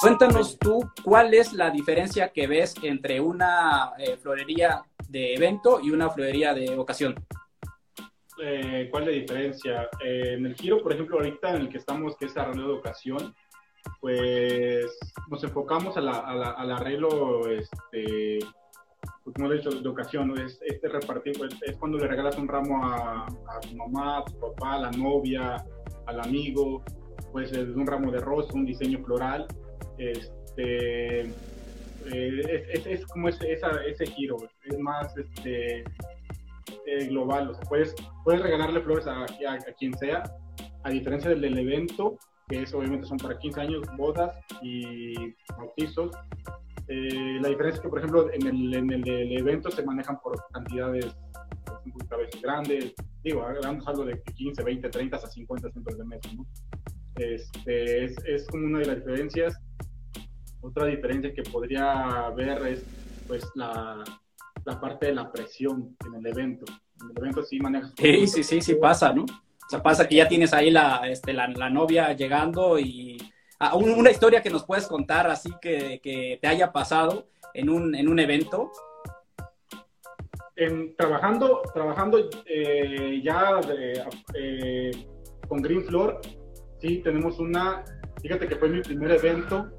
Cuéntanos tú cuál es la diferencia que ves entre una eh, florería de evento y una florería de ocasión. Eh, ¿Cuál es la diferencia? Eh, en el giro, por ejemplo, ahorita en el que estamos, que es arreglo de ocasión, pues nos enfocamos al arreglo, este, pues, como he dicho, de ocasión, es este repartir, pues, es cuando le regalas un ramo a, a tu mamá, a tu papá, a la novia, al amigo, pues es un ramo de rosa, un diseño floral, este, eh, es, es, como ese, ese giro, es más este, eh, global, o sea, puedes, puedes regalarle flores a, a, quien sea, a diferencia del, del, evento, que es obviamente son para 15 años, bodas y bautizos. Eh, la diferencia es que, por ejemplo, en el, en el, evento se manejan por cantidades a veces grandes, digo, hablamos algo de 15, 20, 30 hasta 50 centros de mesa, ¿no? Este, es, es como una de las diferencias. Otra diferencia que podría haber es pues la, la parte de la presión en el evento. En el evento sí manejas. Sí, sí, sí, sí pasa, ¿no? O sea, pasa que ya tienes ahí la, este, la, la novia llegando y ah, una historia que nos puedes contar así que, que te haya pasado en un, en un evento. En, trabajando trabajando eh, ya de, eh, con Green Floor, sí, tenemos una, fíjate que fue mi primer evento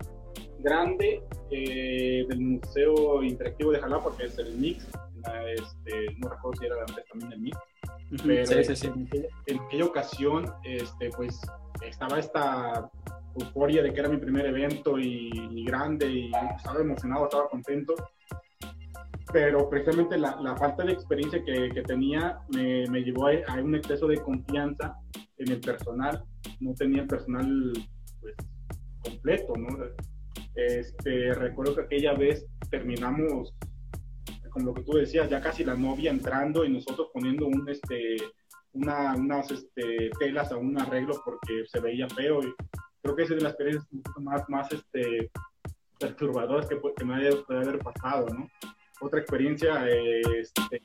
grande eh, del Museo Interactivo de Jalapa, que es el MIX. Este, no recuerdo si era antes también el MIX. Pero sí, sí, sí. En, aquella ocasión, este, pues estaba esta euforia de que era mi primer evento y, grande y estaba emocionado, estaba contento. Pero precisamente la, la falta de experiencia que, que tenía me, me, llevó a, a, un exceso de confianza en el personal. No tenía el personal pues, completo, ¿no? Este, recuerdo que aquella vez terminamos, con lo que tú decías, ya casi la novia entrando y nosotros poniendo un, este, una, unas este, telas a un arreglo porque se veía feo. Y creo que esa es de las experiencias más, más este, perturbadoras que, que me haya, puede haber pasado, ¿no? Otra experiencia, este,